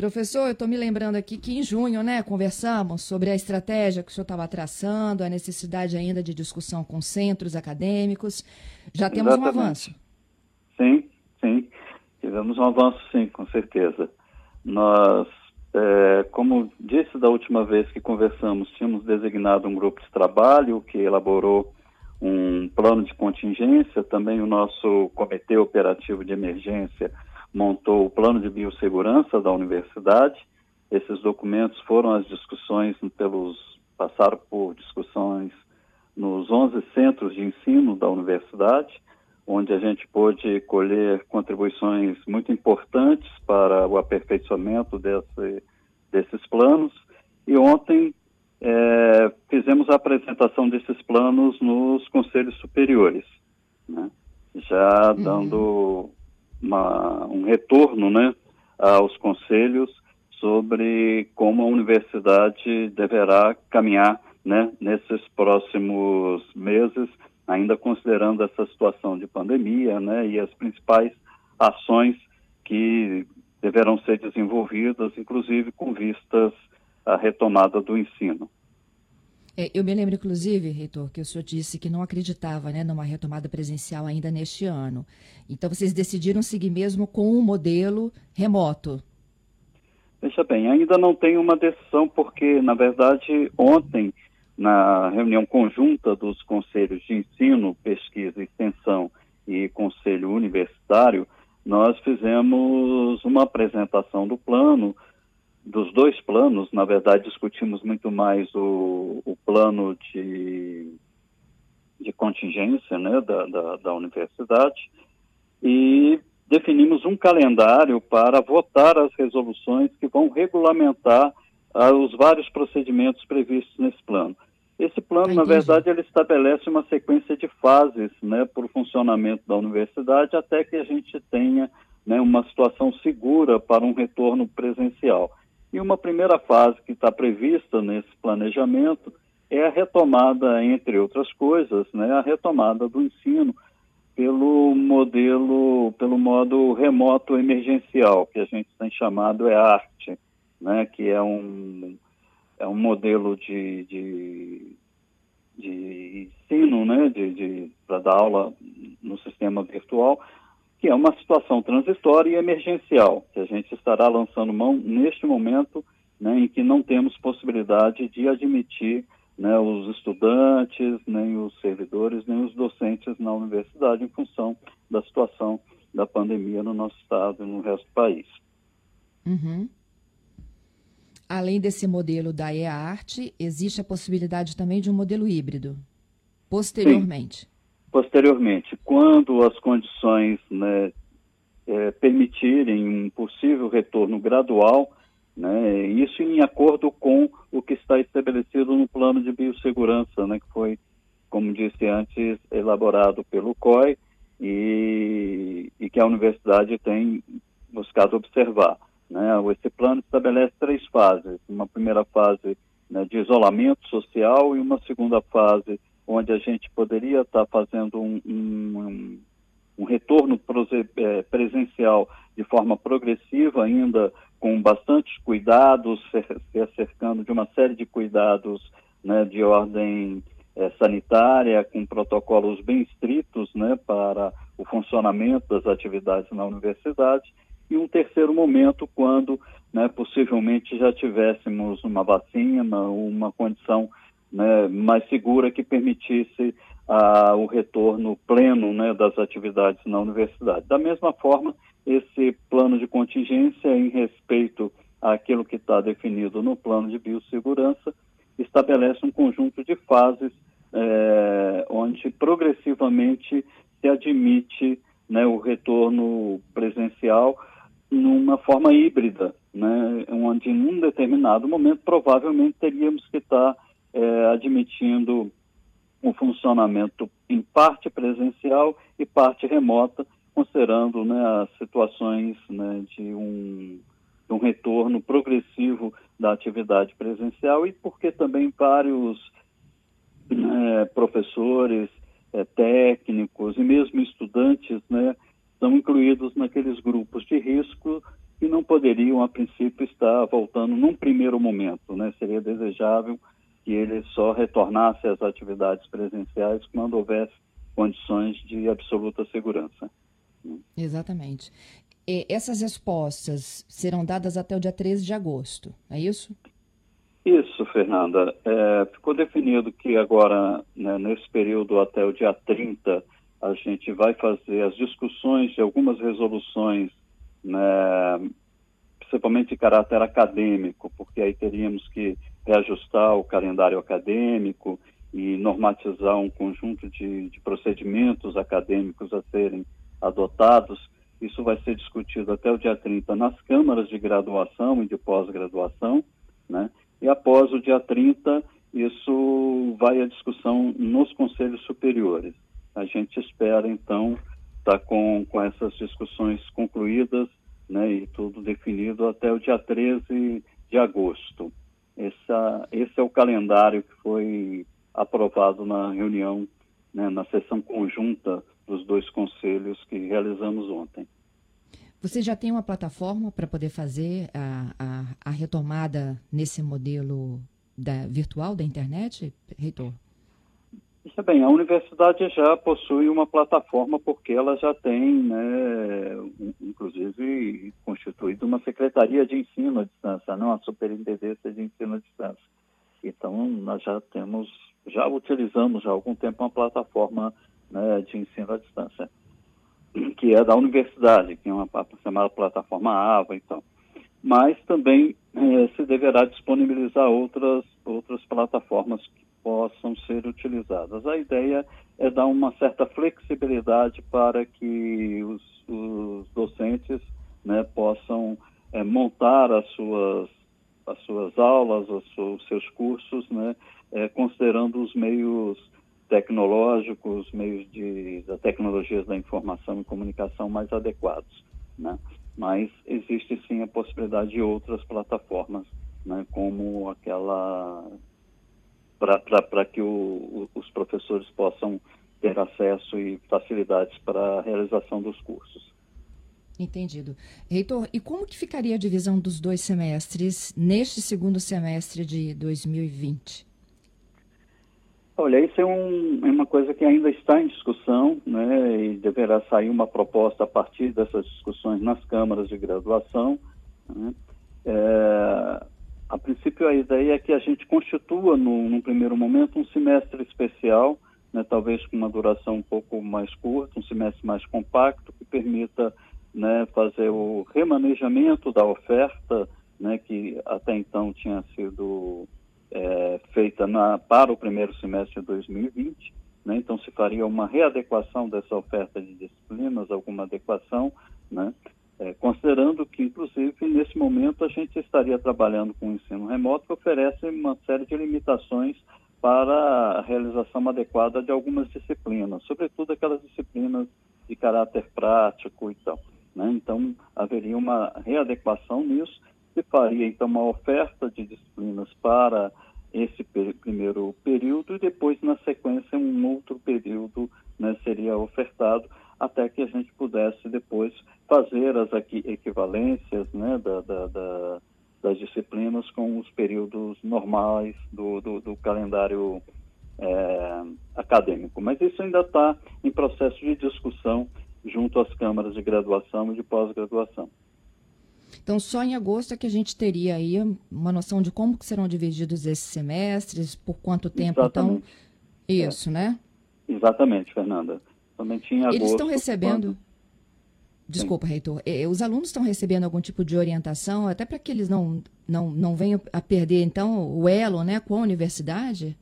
Professor, eu estou me lembrando aqui que em junho, né, conversamos sobre a estratégia que o senhor estava traçando, a necessidade ainda de discussão com centros acadêmicos. Já temos Exatamente. um avanço. Sim, sim. Tivemos um avanço, sim, com certeza. Nós, é, como disse da última vez que conversamos, tínhamos designado um grupo de trabalho que elaborou um plano de contingência, também o nosso Comitê Operativo de Emergência montou o plano de biossegurança da universidade. Esses documentos foram as discussões pelos passaram por discussões nos 11 centros de ensino da universidade, onde a gente pôde colher contribuições muito importantes para o aperfeiçoamento desse, desses planos. E ontem é, fizemos a apresentação desses planos nos conselhos superiores, né? já uhum. dando uma, um retorno né, aos conselhos sobre como a universidade deverá caminhar né, nesses próximos meses, ainda considerando essa situação de pandemia né, e as principais ações que deverão ser desenvolvidas, inclusive com vistas à retomada do ensino. É, eu me lembro, inclusive, reitor, que o senhor disse que não acreditava né, numa retomada presencial ainda neste ano. Então, vocês decidiram seguir mesmo com um modelo remoto. Veja bem, ainda não tem uma decisão, porque, na verdade, ontem, na reunião conjunta dos conselhos de ensino, pesquisa e extensão e conselho universitário, nós fizemos uma apresentação do plano dos dois planos, na verdade, discutimos muito mais o, o plano de, de contingência né, da, da, da universidade e definimos um calendário para votar as resoluções que vão regulamentar ah, os vários procedimentos previstos nesse plano. Esse plano, na verdade, ele estabelece uma sequência de fases né, para o funcionamento da universidade até que a gente tenha né, uma situação segura para um retorno presencial. E uma primeira fase que está prevista nesse planejamento é a retomada, entre outras coisas, né, a retomada do ensino pelo modelo, pelo modo remoto emergencial, que a gente tem chamado é arte, né, que é um, é um modelo de, de, de ensino, né, de, de para dar aula no sistema virtual, que é uma situação transitória e emergencial, que a gente estará lançando mão neste momento né, em que não temos possibilidade de admitir né, os estudantes, nem os servidores, nem os docentes na universidade em função da situação da pandemia no nosso estado e no resto do país. Uhum. Além desse modelo da EARTE, existe a possibilidade também de um modelo híbrido, posteriormente. Sim posteriormente, quando as condições né, é, permitirem um possível retorno gradual, né, isso em acordo com o que está estabelecido no plano de biossegurança, né, que foi, como disse antes, elaborado pelo COI e, e que a universidade tem buscado observar. Né. Esse plano estabelece três fases: uma primeira fase né, de isolamento social e uma segunda fase onde a gente poderia estar fazendo um, um, um retorno é, presencial de forma progressiva, ainda com bastantes cuidados, se acercando de uma série de cuidados né, de ordem é, sanitária, com protocolos bem estritos né, para o funcionamento das atividades na universidade, e um terceiro momento quando né, possivelmente já tivéssemos uma vacina, uma condição né, mais segura que permitisse ah, o retorno pleno né, das atividades na universidade. Da mesma forma, esse plano de contingência em respeito àquilo que está definido no plano de biossegurança estabelece um conjunto de fases eh, onde progressivamente se admite né, o retorno presencial numa forma híbrida, né, onde em um determinado momento provavelmente teríamos que estar tá é, admitindo um funcionamento em parte presencial e parte remota, considerando né, as situações né, de um, um retorno progressivo da atividade presencial e porque também vários né, professores, é, técnicos e mesmo estudantes né, são incluídos naqueles grupos de risco e não poderiam, a princípio, estar voltando num primeiro momento. Né? Seria desejável que ele só retornasse às atividades presenciais quando houvesse condições de absoluta segurança. Exatamente. E essas respostas serão dadas até o dia 13 de agosto, é isso? Isso, Fernanda. É, ficou definido que agora, né, nesse período até o dia 30, a gente vai fazer as discussões de algumas resoluções, né, principalmente de caráter acadêmico, porque aí teríamos que reajustar o calendário acadêmico e normatizar um conjunto de, de procedimentos acadêmicos a serem adotados. Isso vai ser discutido até o dia 30 nas câmaras de graduação e de pós-graduação, né? E após o dia 30, isso vai à discussão nos conselhos superiores. A gente espera, então, estar tá com, com essas discussões concluídas né, e tudo definido até o dia 13 de agosto. Essa, esse é o calendário que foi aprovado na reunião, né, na sessão conjunta dos dois conselhos que realizamos ontem. Você já tem uma plataforma para poder fazer a, a, a, retomada nesse modelo da, virtual da internet, reitor? Isso bem, a universidade já possui uma plataforma porque ela já tem, né, inclusive, constituído uma secretaria de ensino à distância, não a superintendência de ensino à distância. Então, nós já temos, já utilizamos há algum tempo uma plataforma né, de ensino à distância, que é da universidade, que é uma chamada plataforma AVA e tal. Mas também eh, se deverá disponibilizar outras, outras plataformas possam ser utilizadas. A ideia é dar uma certa flexibilidade para que os, os docentes né, possam é, montar as suas, as suas aulas, os seus cursos, né, é, considerando os meios tecnológicos, meios de, da tecnologias da informação e comunicação mais adequados. Né? Mas existe sim a possibilidade de outras plataformas, né, como aquela para que o, o, os professores possam ter acesso e facilidades para a realização dos cursos. Entendido. Reitor, e como que ficaria a divisão dos dois semestres neste segundo semestre de 2020? Olha, isso é, um, é, uma coisa que ainda está em discussão, né, e deverá sair uma proposta a partir dessas discussões nas câmaras de graduação. Né. Princípio, a ideia é que a gente constitua, num primeiro momento, um semestre especial, né, talvez com uma duração um pouco mais curta, um semestre mais compacto, que permita né, fazer o remanejamento da oferta, né, que até então tinha sido é, feita na, para o primeiro semestre de 2020. Né, então, se faria uma readequação dessa oferta de disciplinas, alguma adequação, né, é, considerando que, inclusive, nesse momento a gente estaria trabalhando com o ensino remoto que oferece uma série de limitações para a realização adequada de algumas disciplinas, sobretudo aquelas disciplinas de caráter prático e tal. Né? Então, haveria uma readequação nisso, que faria, então, uma oferta de disciplinas para esse primeiro período e depois, na sequência, um outro período né, seria ofertado até que a gente pudesse depois fazer as equivalências né, da, da, da, das disciplinas com os períodos normais do, do, do calendário é, acadêmico. Mas isso ainda está em processo de discussão junto às câmaras de graduação e de pós-graduação. Então, só em agosto é que a gente teria aí uma noção de como serão divididos esses semestres, por quanto tempo, então? Exatamente. então. Isso, é. né? Exatamente, Fernanda. Somente em agosto. Eles estão recebendo. Quando... Desculpa, Sim. reitor. É, os alunos estão recebendo algum tipo de orientação, até para que eles não, não, não venham a perder, então, o elo né, com a universidade?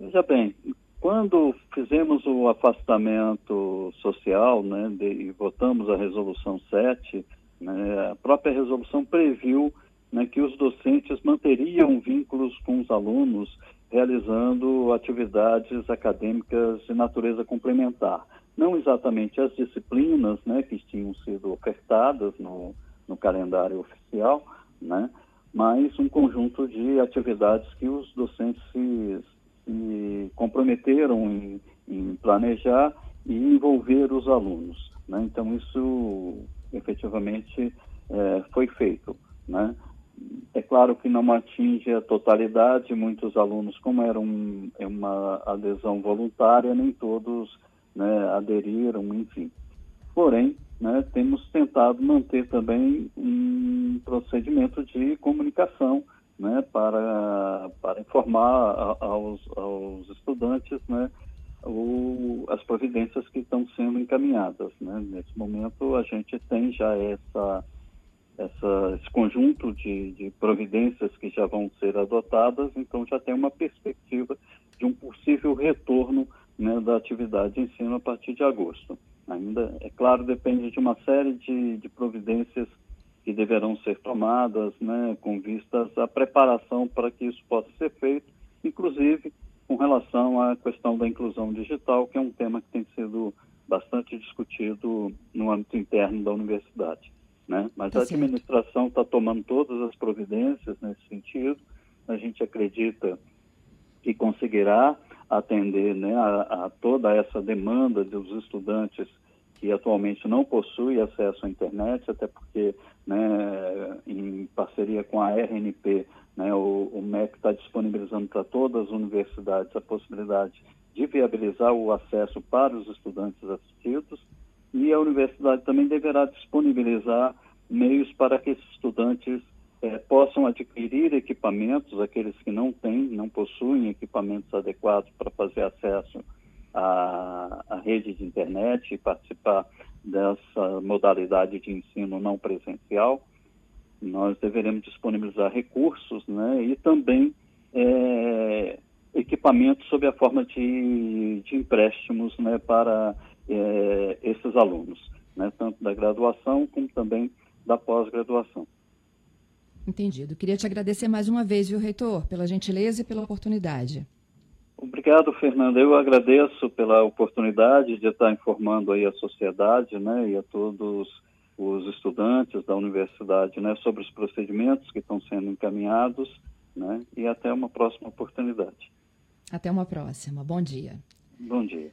Veja bem, quando fizemos o afastamento social né, de, e votamos a resolução 7, né, a própria resolução previu né, que os docentes manteriam vínculos com os alunos realizando atividades acadêmicas de natureza complementar. Não exatamente as disciplinas né, que tinham sido ofertadas no, no calendário oficial, né, mas um conjunto de atividades que os docentes se, se comprometeram em, em, planejar e envolver os alunos. Né? Então, isso efetivamente é, foi feito, né? É claro que não atinge a totalidade, muitos alunos, como era um, é uma adesão voluntária, nem todos né, aderiram, enfim. Porém, né, temos tentado manter também um procedimento de comunicação né, para, para informar aos, aos estudantes né, o, as providências que estão sendo encaminhadas. Né? Nesse momento, a gente tem já essa, essa, esse conjunto de, de providências que já vão ser adotadas, então já tem uma perspectiva de um possível retorno né, da atividade de ensino a partir de agosto. Ainda, é claro, depende de uma série de, de providências que deverão ser tomadas, né, com vistas à preparação para que isso possa ser feito, inclusive com relação à questão da inclusão digital, que é um tema que tem sido bastante discutido no âmbito interno da universidade. Né? Mas tá a administração está tomando todas as providências nesse sentido. A gente acredita que conseguirá atender né, a, a toda essa demanda dos estudantes que atualmente não possui acesso à internet, até porque, né, em parceria com a RNP, né, o, o MEC está disponibilizando para todas as universidades a possibilidade de viabilizar o acesso para os estudantes assistidos e a universidade também deverá disponibilizar meios para que esses estudantes eh, possam adquirir equipamentos, aqueles que não têm, não possuem equipamentos adequados para fazer acesso a, a rede de internet e participar dessa modalidade de ensino não presencial. Nós deveremos disponibilizar recursos né, e também é, equipamentos sob a forma de, de empréstimos né, para é, esses alunos, né, tanto da graduação como também da pós-graduação. Entendido. Queria te agradecer mais uma vez, viu, reitor, pela gentileza e pela oportunidade. Obrigado, Fernanda. Eu agradeço pela oportunidade de estar informando aí a sociedade, né, e a todos os estudantes da universidade, né, sobre os procedimentos que estão sendo encaminhados, né, e até uma próxima oportunidade. Até uma próxima. Bom dia. Bom dia.